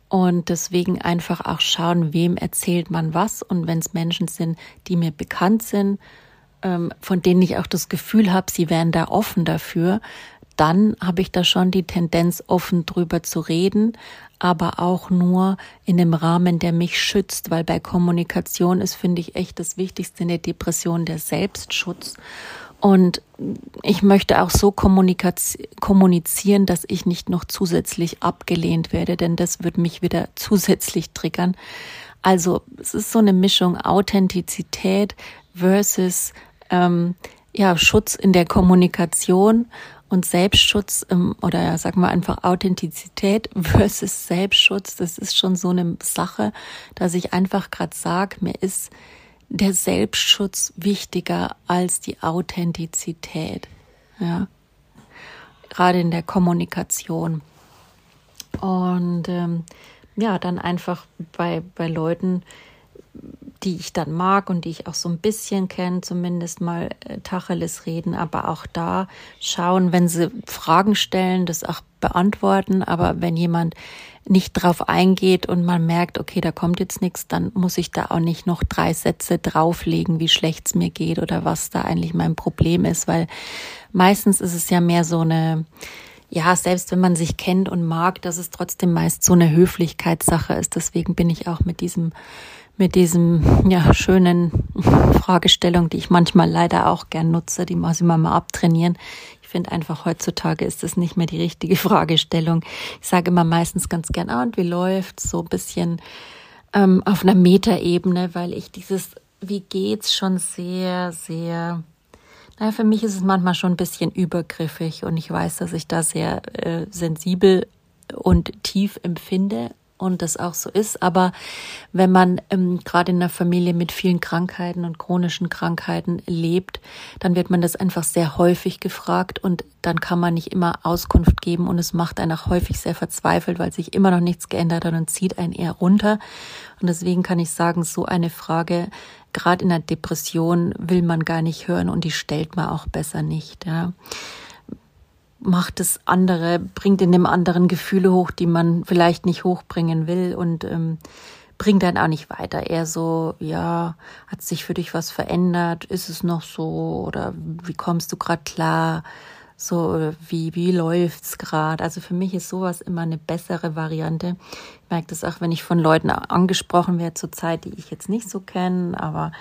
A: Und deswegen einfach auch schauen, wem erzählt man was und wenn es Menschen sind, die mir bekannt sind, ähm, von denen ich auch das Gefühl habe, sie wären da offen dafür, dann habe ich da schon die Tendenz, offen drüber zu reden, aber auch nur in dem Rahmen, der mich schützt, weil bei Kommunikation ist, finde ich, echt das Wichtigste in der Depression der Selbstschutz. Und ich möchte auch so kommunizieren, dass ich nicht noch zusätzlich abgelehnt werde, denn das wird mich wieder (laughs) zusätzlich triggern. Also es ist so eine Mischung Authentizität versus ähm, ja, Schutz in der Kommunikation und Selbstschutz oder sag mal einfach Authentizität (laughs) versus Selbstschutz, das ist schon so eine Sache, dass ich einfach gerade sage, mir ist der Selbstschutz wichtiger als die Authentizität. Ja. Gerade in der Kommunikation. Und ähm, ja, dann einfach bei, bei Leuten, die ich dann mag und die ich auch so ein bisschen kenne, zumindest mal äh, Tacheles reden, aber auch da schauen, wenn sie Fragen stellen, das auch beantworten, aber wenn jemand nicht drauf eingeht und man merkt, okay, da kommt jetzt nichts, dann muss ich da auch nicht noch drei Sätze drauflegen, wie schlecht es mir geht oder was da eigentlich mein Problem ist, weil meistens ist es ja mehr so eine ja, selbst wenn man sich kennt und mag, dass es trotzdem meist so eine Höflichkeitssache ist. Deswegen bin ich auch mit diesem mit diesem ja, schönen (laughs) Fragestellung, die ich manchmal leider auch gern nutze, die muss ich mal, mal abtrainieren. Ich finde einfach heutzutage ist das nicht mehr die richtige (laughs) Fragestellung. Ich sage immer meistens ganz gern, ah, und wie läuft's? So ein bisschen ähm, auf einer Metaebene, weil ich dieses Wie geht's schon sehr, sehr naja, für mich ist es manchmal schon ein bisschen übergriffig und ich weiß, dass ich da sehr äh, sensibel und tief empfinde und das auch so ist. Aber wenn man ähm, gerade in einer Familie mit vielen Krankheiten und chronischen Krankheiten lebt, dann wird man das einfach sehr häufig gefragt und dann kann man nicht immer Auskunft geben und es macht einen auch häufig sehr verzweifelt, weil sich immer noch nichts geändert hat und zieht einen eher runter. Und deswegen kann ich sagen, so eine Frage, gerade in der Depression, will man gar nicht hören und die stellt man auch besser nicht. Ja macht das andere, bringt in dem anderen Gefühle hoch, die man vielleicht nicht hochbringen will und ähm, bringt dann auch nicht weiter. Eher so, ja, hat sich für dich was verändert? Ist es noch so? Oder wie kommst du gerade klar? So, wie, wie läuft's gerade? Also für mich ist sowas immer eine bessere Variante. Ich merke das auch, wenn ich von Leuten angesprochen werde zur Zeit, die ich jetzt nicht so kenne, aber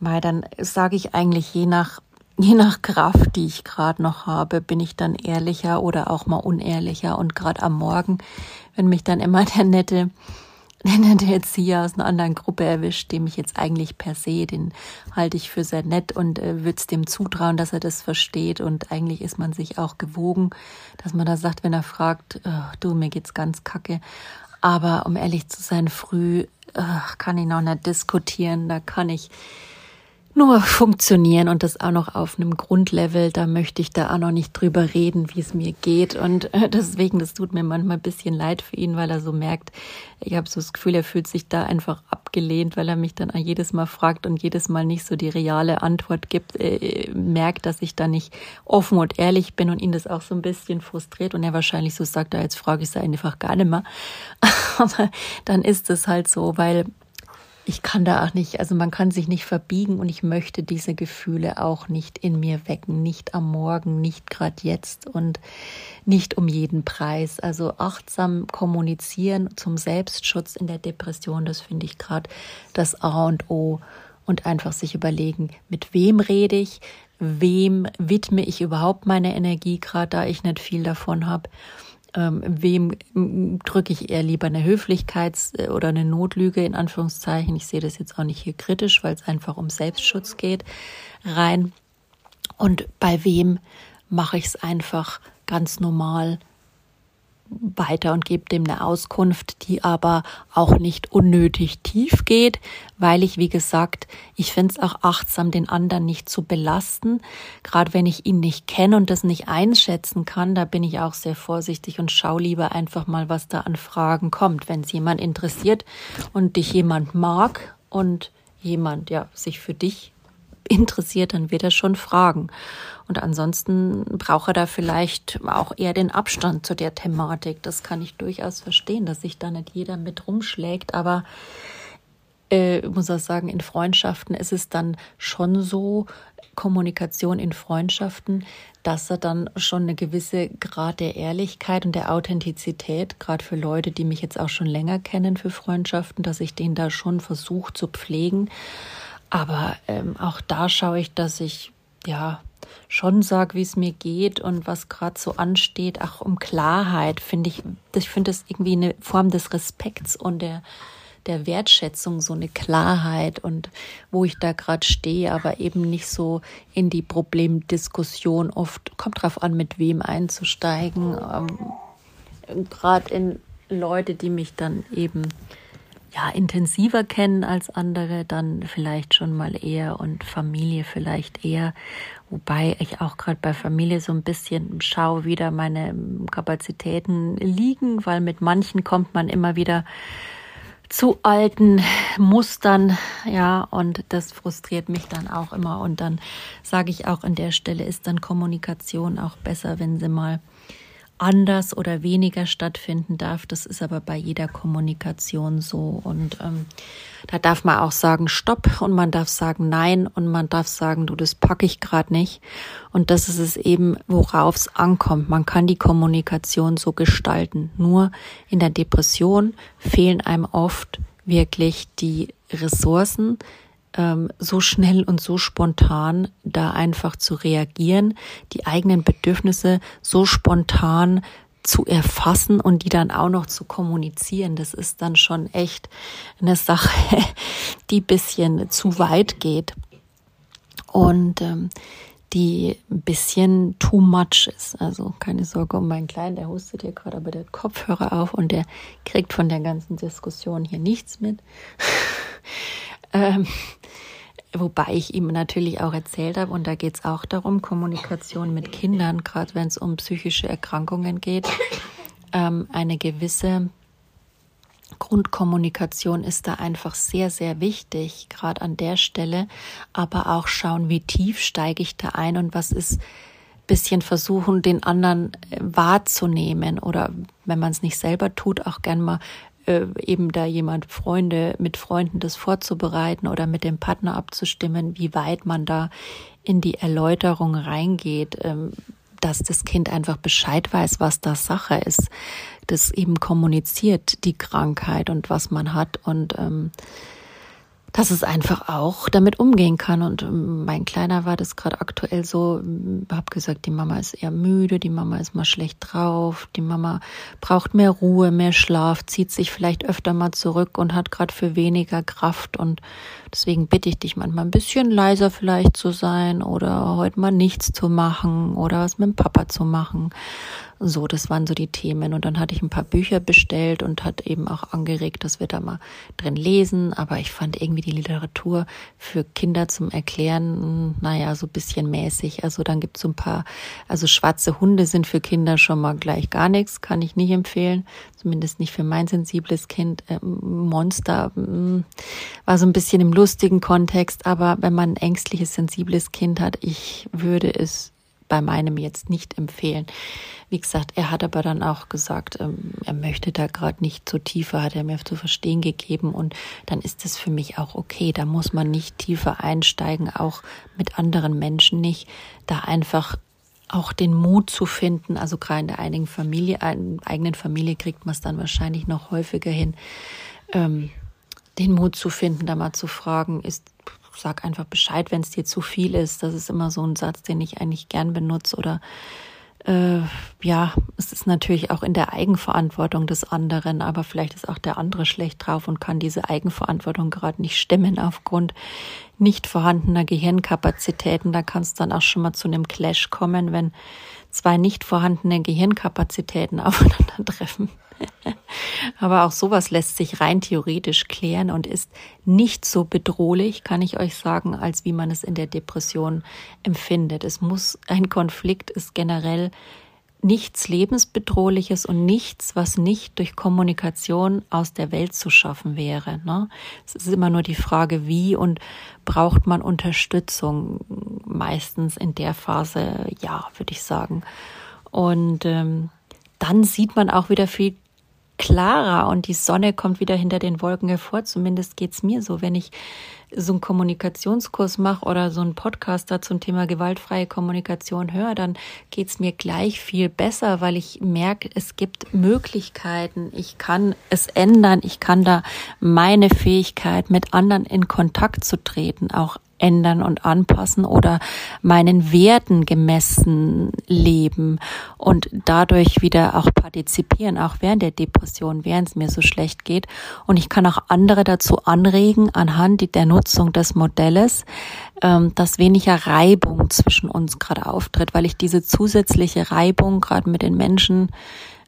A: weil dann sage ich eigentlich je nach je nach Kraft, die ich gerade noch habe, bin ich dann ehrlicher oder auch mal unehrlicher. Und gerade am Morgen, wenn mich dann immer (laughs) der nette, der nette Erzieher aus einer anderen Gruppe erwischt, dem ich jetzt eigentlich per se, den halte ich für sehr nett und äh, würde es dem zutrauen, dass er das versteht. Und eigentlich ist man sich auch gewogen, dass man da sagt, wenn er fragt, du, mir geht's ganz kacke. Aber um ehrlich zu sein, früh oh, kann ich noch nicht diskutieren, da kann ich nur funktionieren und das auch noch auf einem Grundlevel. Da möchte ich da auch noch nicht drüber reden, wie es mir geht. Und äh, deswegen, das tut mir manchmal ein bisschen leid für ihn, weil er so merkt, ich habe so das Gefühl, er fühlt sich da einfach abgelehnt, weil er mich dann jedes Mal fragt und jedes Mal nicht so die reale Antwort gibt, äh, merkt, dass ich da nicht offen und ehrlich bin und ihn das auch so ein bisschen frustriert und er wahrscheinlich so sagt, ja, jetzt frage ich es einfach gar nicht mehr. (laughs) Aber dann ist es halt so, weil ich kann da auch nicht, also man kann sich nicht verbiegen und ich möchte diese Gefühle auch nicht in mir wecken, nicht am Morgen, nicht gerade jetzt und nicht um jeden Preis. Also achtsam kommunizieren zum Selbstschutz in der Depression, das finde ich gerade das A und O und einfach sich überlegen, mit wem rede ich, wem widme ich überhaupt meine Energie, gerade da ich nicht viel davon habe ähm, wem drücke ich eher lieber eine Höflichkeits- äh, oder eine Notlüge in Anführungszeichen. Ich sehe das jetzt auch nicht hier kritisch, weil es einfach um Selbstschutz geht, rein. Und bei wem mache ich es einfach ganz normal weiter und gebe dem eine Auskunft, die aber auch nicht unnötig tief geht, weil ich, wie gesagt, ich finde es auch achtsam, den anderen nicht zu belasten. Gerade wenn ich ihn nicht kenne und das nicht einschätzen kann, da bin ich auch sehr vorsichtig und schaue lieber einfach mal, was da an Fragen kommt. Wenn es jemand interessiert und dich jemand mag und jemand ja sich für dich interessiert, dann wird er schon fragen. Und ansonsten braucht er da vielleicht auch eher den Abstand zu der Thematik. Das kann ich durchaus verstehen, dass sich da nicht jeder mit rumschlägt. Aber äh, muss auch sagen, in Freundschaften ist es dann schon so, Kommunikation in Freundschaften, dass er dann schon eine gewisse Grad der Ehrlichkeit und der Authentizität, gerade für Leute, die mich jetzt auch schon länger kennen für Freundschaften, dass ich den da schon versuche zu pflegen. Aber ähm, auch da schaue ich, dass ich ja schon sage, wie es mir geht und was gerade so ansteht. Auch um Klarheit finde ich, ich finde das irgendwie eine Form des Respekts und der der Wertschätzung, so eine Klarheit und wo ich da gerade stehe, aber eben nicht so in die Problemdiskussion. Oft kommt drauf an, mit wem einzusteigen. Ähm, gerade in Leute, die mich dann eben ja, intensiver kennen als andere, dann vielleicht schon mal eher und Familie vielleicht eher. Wobei ich auch gerade bei Familie so ein bisschen schaue, wie da meine Kapazitäten liegen, weil mit manchen kommt man immer wieder zu alten Mustern, ja, und das frustriert mich dann auch immer. Und dann sage ich auch an der Stelle, ist dann Kommunikation auch besser, wenn sie mal anders oder weniger stattfinden darf. Das ist aber bei jeder Kommunikation so. Und ähm, da darf man auch sagen Stopp und man darf sagen Nein und man darf sagen, du, das packe ich gerade nicht. Und das ist es eben, worauf es ankommt. Man kann die Kommunikation so gestalten. Nur in der Depression fehlen einem oft wirklich die Ressourcen, ähm, so schnell und so spontan da einfach zu reagieren, die eigenen Bedürfnisse so spontan zu erfassen und die dann auch noch zu kommunizieren, das ist dann schon echt eine Sache, (laughs) die bisschen zu weit geht und ähm, die ein bisschen too much ist. Also keine Sorge um meinen Kleinen, der hustet hier gerade, aber der Kopfhörer auf und der kriegt von der ganzen Diskussion hier nichts mit. (laughs) ähm, Wobei ich ihm natürlich auch erzählt habe, und da geht es auch darum, Kommunikation mit Kindern, gerade wenn es um psychische Erkrankungen geht, ähm, eine gewisse Grundkommunikation ist da einfach sehr, sehr wichtig, gerade an der Stelle. Aber auch schauen, wie tief steige ich da ein und was ist bisschen versuchen, den anderen äh, wahrzunehmen oder wenn man es nicht selber tut, auch gern mal äh, eben da jemand Freunde mit Freunden das vorzubereiten oder mit dem Partner abzustimmen, wie weit man da in die Erläuterung reingeht, ähm, dass das Kind einfach Bescheid weiß, was da Sache ist, das eben kommuniziert die Krankheit und was man hat. Und ähm, dass es einfach auch damit umgehen kann. Und ähm, mein Kleiner war das gerade aktuell so, hab gesagt, die Mama ist eher müde, die Mama ist mal schlecht drauf, die Mama braucht mehr Ruhe, mehr Schlaf, zieht sich vielleicht öfter mal zurück und hat gerade für weniger Kraft. Und deswegen bitte ich dich manchmal ein bisschen leiser vielleicht zu sein oder heute mal nichts zu machen oder was mit dem Papa zu machen. So, das waren so die Themen. Und dann hatte ich ein paar Bücher bestellt und hat eben auch angeregt, dass wir da mal drin lesen. Aber ich fand irgendwie die Literatur für Kinder zum Erklären, naja, so bisschen mäßig. Also dann gibt es so ein paar, also schwarze Hunde sind für Kinder schon mal gleich gar nichts, kann ich nicht empfehlen. Zumindest nicht für mein sensibles Kind. Ähm, Monster hm, war so ein bisschen im lustigen Kontext, aber wenn man ein ängstliches, sensibles Kind hat, ich würde es bei meinem jetzt nicht empfehlen. Wie gesagt, er hat aber dann auch gesagt, ähm, er möchte da gerade nicht so tiefer, hat er mir zu verstehen gegeben und dann ist es für mich auch okay. Da muss man nicht tiefer einsteigen, auch mit anderen Menschen nicht. Da einfach auch den Mut zu finden, also gerade in der einigen Familie, eigenen Familie kriegt man es dann wahrscheinlich noch häufiger hin, ähm, den Mut zu finden, da mal zu fragen, ist sag einfach Bescheid, wenn es dir zu viel ist. Das ist immer so ein Satz, den ich eigentlich gern benutze. Oder äh, ja, es ist natürlich auch in der Eigenverantwortung des anderen, aber vielleicht ist auch der andere schlecht drauf und kann diese Eigenverantwortung gerade nicht stemmen aufgrund nicht vorhandener Gehirnkapazitäten. Da kann es dann auch schon mal zu einem Clash kommen, wenn zwei nicht vorhandene Gehirnkapazitäten (laughs) aufeinandertreffen. Aber auch sowas lässt sich rein theoretisch klären und ist nicht so bedrohlich, kann ich euch sagen, als wie man es in der Depression empfindet. Es muss, ein Konflikt ist generell nichts lebensbedrohliches und nichts, was nicht durch Kommunikation aus der Welt zu schaffen wäre. Ne? Es ist immer nur die Frage, wie und braucht man Unterstützung? Meistens in der Phase, ja, würde ich sagen. Und ähm, dann sieht man auch wieder viel klarer und die Sonne kommt wieder hinter den Wolken hervor. Zumindest geht's mir so, wenn ich so einen Kommunikationskurs mache oder so einen Podcast da zum Thema gewaltfreie Kommunikation höre, dann geht's mir gleich viel besser, weil ich merke, es gibt Möglichkeiten. Ich kann es ändern. Ich kann da meine Fähigkeit, mit anderen in Kontakt zu treten, auch ändern und anpassen oder meinen Werten gemessen leben und dadurch wieder auch partizipieren, auch während der Depression, während es mir so schlecht geht. Und ich kann auch andere dazu anregen, anhand der Nutzung des Modells, ähm, dass weniger Reibung zwischen uns gerade auftritt, weil ich diese zusätzliche Reibung gerade mit den Menschen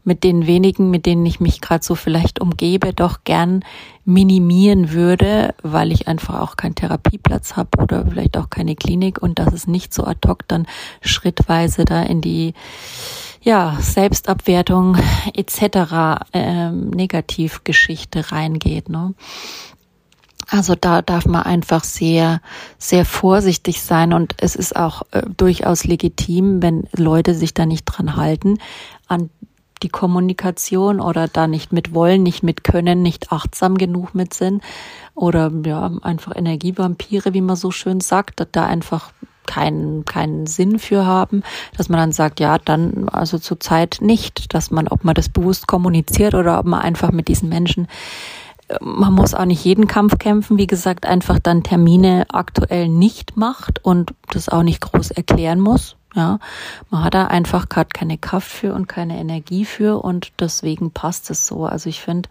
A: mit den wenigen, mit denen ich mich gerade so vielleicht umgebe, doch gern minimieren würde, weil ich einfach auch keinen Therapieplatz habe oder vielleicht auch keine Klinik und dass es nicht so ad hoc dann schrittweise da in die ja, Selbstabwertung etc. Ähm, Negativgeschichte reingeht. Ne? Also da darf man einfach sehr, sehr vorsichtig sein und es ist auch äh, durchaus legitim, wenn Leute sich da nicht dran halten, an die Kommunikation oder da nicht mit wollen, nicht mit können, nicht achtsam genug mit sind oder ja, einfach Energievampire, wie man so schön sagt, da einfach keinen, keinen Sinn für haben, dass man dann sagt, ja, dann also zur Zeit nicht, dass man, ob man das bewusst kommuniziert oder ob man einfach mit diesen Menschen man muss auch nicht jeden Kampf kämpfen, wie gesagt, einfach dann Termine aktuell nicht macht und das auch nicht groß erklären muss. Ja, man hat da einfach gerade keine Kraft für und keine Energie für und deswegen passt es so. Also ich finde,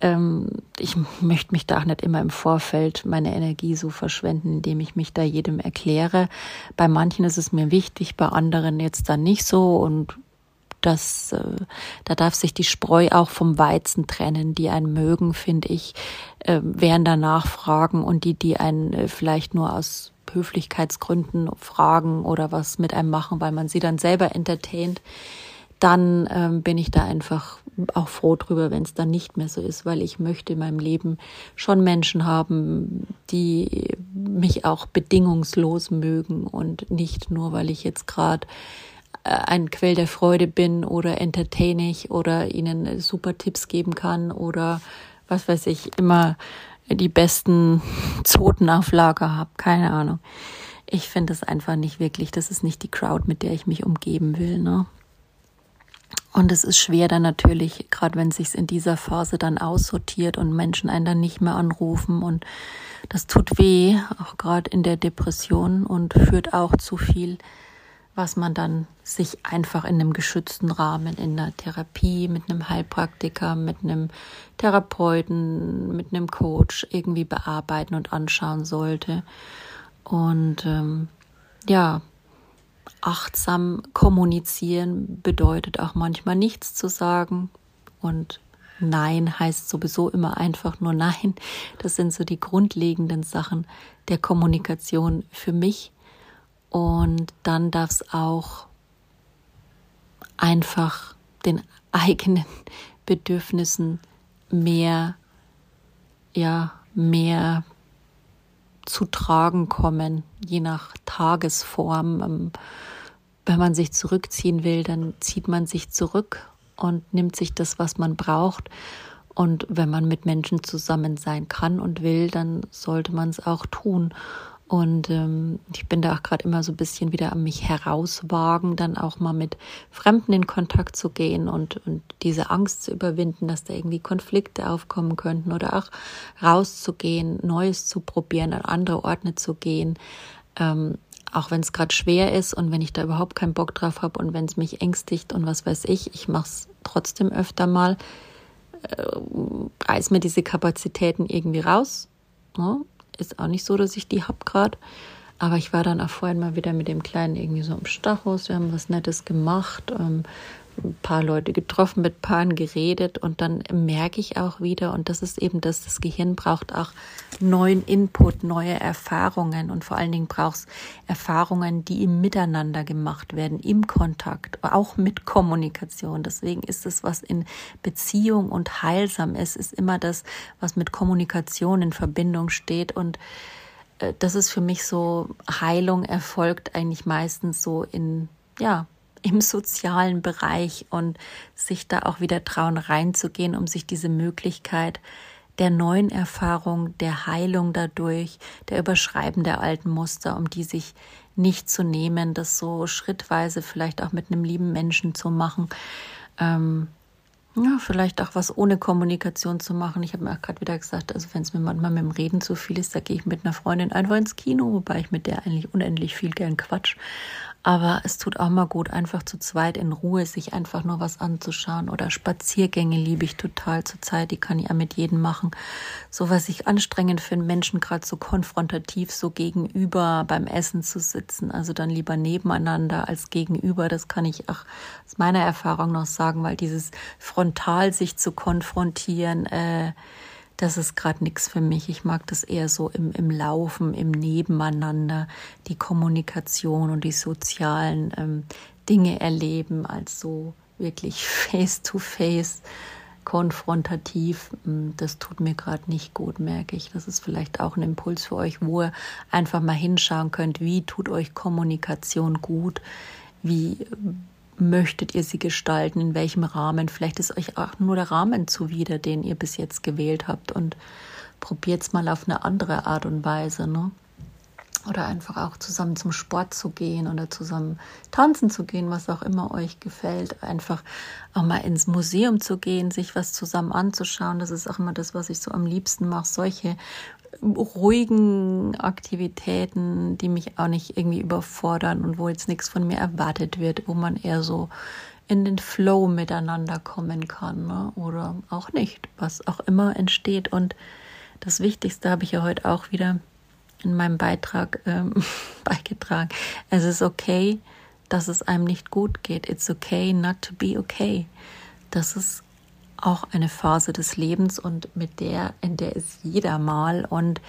A: ähm, ich möchte mich da auch nicht immer im Vorfeld meine Energie so verschwenden, indem ich mich da jedem erkläre. Bei manchen ist es mir wichtig, bei anderen jetzt dann nicht so und das, äh, da darf sich die Spreu auch vom Weizen trennen, die einen mögen, finde ich, äh, während der Nachfragen und die, die einen äh, vielleicht nur aus Höflichkeitsgründen fragen oder was mit einem machen, weil man sie dann selber entertaint, dann ähm, bin ich da einfach auch froh drüber, wenn es dann nicht mehr so ist, weil ich möchte in meinem Leben schon Menschen haben, die mich auch bedingungslos mögen und nicht nur, weil ich jetzt gerade äh, ein Quell der Freude bin oder entertainig oder ihnen super Tipps geben kann oder was weiß ich, immer die besten Zotenauflager habe, keine Ahnung. Ich finde es einfach nicht wirklich, das ist nicht die Crowd, mit der ich mich umgeben will, ne? Und es ist schwer dann natürlich, gerade wenn sich's in dieser Phase dann aussortiert und Menschen einen dann nicht mehr anrufen und das tut weh, auch gerade in der Depression und führt auch zu viel was man dann sich einfach in einem geschützten Rahmen, in einer Therapie, mit einem Heilpraktiker, mit einem Therapeuten, mit einem Coach irgendwie bearbeiten und anschauen sollte. Und ähm, ja, achtsam kommunizieren bedeutet auch manchmal nichts zu sagen und Nein heißt sowieso immer einfach nur Nein. Das sind so die grundlegenden Sachen der Kommunikation für mich. Und dann darf es auch einfach den (laughs) eigenen Bedürfnissen mehr, ja, mehr zu tragen kommen, je nach Tagesform. Ähm, wenn man sich zurückziehen will, dann zieht man sich zurück und nimmt sich das, was man braucht. Und wenn man mit Menschen zusammen sein kann und will, dann sollte man es auch tun. Und ähm, ich bin da auch gerade immer so ein bisschen wieder an mich herauswagen, dann auch mal mit Fremden in Kontakt zu gehen und, und diese Angst zu überwinden, dass da irgendwie Konflikte aufkommen könnten oder auch rauszugehen, Neues zu probieren, an andere Orte zu gehen. Ähm, auch wenn es gerade schwer ist und wenn ich da überhaupt keinen Bock drauf habe und wenn es mich ängstigt und was weiß ich, ich mache es trotzdem öfter mal, äh, reiß mir diese Kapazitäten irgendwie raus. Ne? Ist auch nicht so, dass ich die hab gerade. Aber ich war dann auch vorhin mal wieder mit dem Kleinen irgendwie so im Stachus. Wir haben was Nettes gemacht, ähm, ein paar Leute getroffen, mit Paaren geredet und dann merke ich auch wieder, und das ist eben das, das Gehirn braucht auch neuen Input, neue Erfahrungen und vor allen Dingen braucht es Erfahrungen, die im Miteinander gemacht werden, im Kontakt, auch mit Kommunikation. Deswegen ist es, was in Beziehung und heilsam ist, ist immer das, was mit Kommunikation in Verbindung steht und äh, das ist für mich so, Heilung erfolgt eigentlich meistens so in, ja, im sozialen Bereich und sich da auch wieder trauen reinzugehen, um sich diese Möglichkeit der neuen Erfahrung, der Heilung dadurch, der Überschreiben der alten Muster, um die sich nicht zu nehmen, das so schrittweise vielleicht auch mit einem lieben Menschen zu machen. Ähm, ja, vielleicht auch was ohne Kommunikation zu machen. Ich habe mir auch gerade wieder gesagt, also wenn es mir manchmal mit dem Reden zu viel ist, da gehe ich mit einer Freundin einfach ins Kino, wobei ich mit der eigentlich unendlich viel gern quatsch. Aber es tut auch mal gut, einfach zu zweit in Ruhe sich einfach nur was anzuschauen. Oder Spaziergänge liebe ich total zur Zeit. Die kann ich ja mit jedem machen. So was ich anstrengend finde, Menschen gerade so konfrontativ so gegenüber beim Essen zu sitzen. Also dann lieber nebeneinander als gegenüber. Das kann ich auch aus meiner Erfahrung noch sagen, weil dieses frontal sich zu konfrontieren, äh, das ist gerade nichts für mich. Ich mag das eher so im, im Laufen, im Nebeneinander, die Kommunikation und die sozialen ähm, Dinge erleben, als so wirklich (laughs) face-to-face, konfrontativ. Mm, das tut mir gerade nicht gut, merke ich. Das ist vielleicht auch ein Impuls für euch, wo ihr einfach mal hinschauen könnt, wie tut euch Kommunikation gut, wie möchtet ihr sie gestalten, in welchem Rahmen. Vielleicht ist euch auch nur der Rahmen zuwider, den ihr bis jetzt gewählt habt und probiert es mal auf eine andere Art und Weise. Ne? oder einfach auch zusammen zum Sport zu gehen oder zusammen tanzen zu gehen, was auch immer euch gefällt. Einfach auch mal ins Museum zu gehen, sich was zusammen anzuschauen. Das ist auch immer das, was ich so am liebsten mache. Solche ruhigen Aktivitäten, die mich auch nicht irgendwie überfordern und wo jetzt nichts von mir erwartet wird, wo man eher so in den Flow miteinander kommen kann ne? oder auch nicht, was auch immer entsteht. Und das Wichtigste habe ich ja heute auch wieder in meinem Beitrag ähm, (laughs) beigetragen. Es ist okay, dass es einem nicht gut geht. It's okay not to be okay. Das ist auch eine Phase des Lebens und mit der, in der ist jeder mal und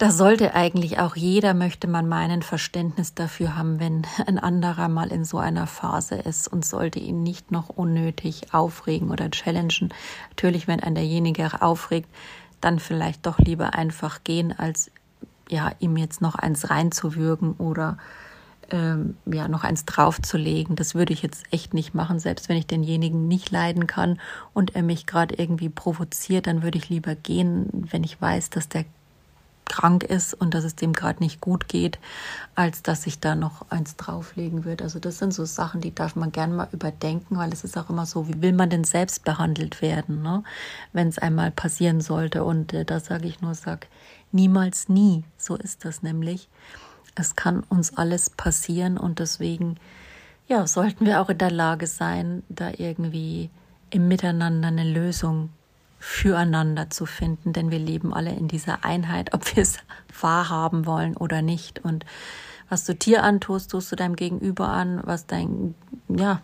A: da sollte eigentlich auch jeder, möchte man meinen, Verständnis dafür haben, wenn ein anderer mal in so einer Phase ist und sollte ihn nicht noch unnötig aufregen oder challengen. Natürlich, wenn ein derjenige aufregt, dann vielleicht doch lieber einfach gehen, als ja, ihm jetzt noch eins reinzuwürgen oder ähm, ja, noch eins draufzulegen. Das würde ich jetzt echt nicht machen, selbst wenn ich denjenigen nicht leiden kann und er mich gerade irgendwie provoziert, dann würde ich lieber gehen, wenn ich weiß, dass der krank ist und dass es dem gerade nicht gut geht, als dass ich da noch eins drauflegen würde. Also das sind so Sachen, die darf man gerne mal überdenken, weil es ist auch immer so, wie will man denn selbst behandelt werden, ne? wenn es einmal passieren sollte. Und äh, da sage ich nur, sag niemals nie. So ist das nämlich. Es kann uns alles passieren und deswegen ja, sollten wir auch in der Lage sein, da irgendwie im Miteinander eine Lösung füreinander zu finden, denn wir leben alle in dieser Einheit, ob wir es wahrhaben wollen oder nicht. Und was du dir antust, tust du deinem Gegenüber an, was dein, ja,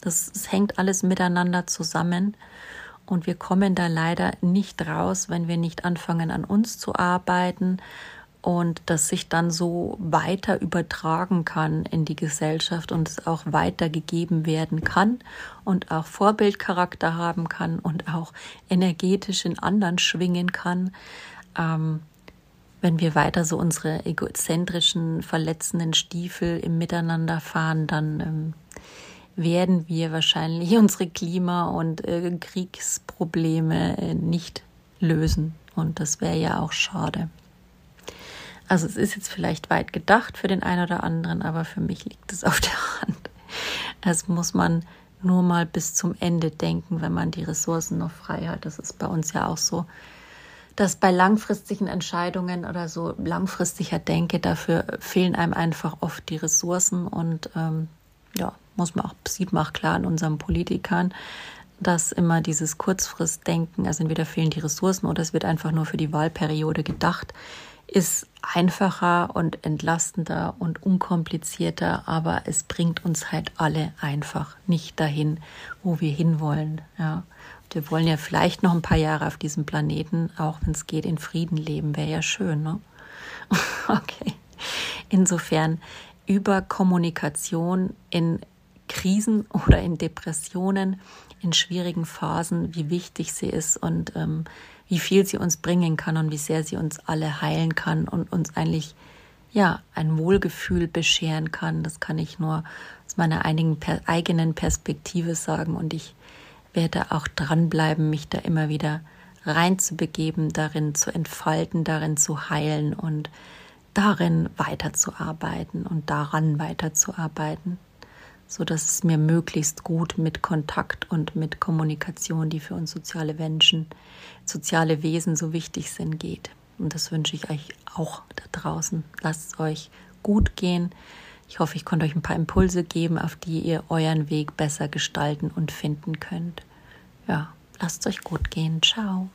A: das, das hängt alles miteinander zusammen. Und wir kommen da leider nicht raus, wenn wir nicht anfangen, an uns zu arbeiten und das sich dann so weiter übertragen kann in die Gesellschaft und es auch weitergegeben werden kann und auch Vorbildcharakter haben kann und auch energetisch in anderen schwingen kann. Ähm, wenn wir weiter so unsere egozentrischen, verletzenden Stiefel im Miteinander fahren, dann ähm, werden wir wahrscheinlich (laughs) unsere Klima- und äh, Kriegsprobleme äh, nicht lösen. Und das wäre ja auch schade. Also es ist jetzt vielleicht weit gedacht für den einen oder anderen, aber für mich liegt es auf der Hand. Das muss man nur mal bis zum Ende denken, wenn man die Ressourcen noch frei hat. Das ist bei uns ja auch so, dass bei langfristigen Entscheidungen oder so langfristiger Denke, dafür fehlen einem einfach oft die Ressourcen und ähm, ja, muss man auch, sieht man auch klar an unseren Politikern, dass immer dieses Kurzfristdenken, also entweder fehlen die Ressourcen oder es wird einfach nur für die Wahlperiode gedacht ist einfacher und entlastender und unkomplizierter, aber es bringt uns halt alle einfach nicht dahin, wo wir hinwollen. Ja. Wir wollen ja vielleicht noch ein paar Jahre auf diesem Planeten, auch wenn es geht, in Frieden leben, wäre ja schön, ne? (laughs) okay. Insofern über Kommunikation in Krisen oder in Depressionen, in schwierigen Phasen, wie wichtig sie ist und ähm, wie viel sie uns bringen kann und wie sehr sie uns alle heilen kann und uns eigentlich ja ein Wohlgefühl bescheren kann. Das kann ich nur aus meiner eigenen Perspektive sagen und ich werde auch dranbleiben, mich da immer wieder reinzubegeben, darin zu entfalten, darin zu heilen und darin weiterzuarbeiten und daran weiterzuarbeiten so dass es mir möglichst gut mit Kontakt und mit Kommunikation, die für uns soziale Menschen, soziale Wesen so wichtig sind, geht. Und das wünsche ich euch auch da draußen. Lasst es euch gut gehen. Ich hoffe, ich konnte euch ein paar Impulse geben, auf die ihr euren Weg besser gestalten und finden könnt. Ja, lasst es euch gut gehen. Ciao.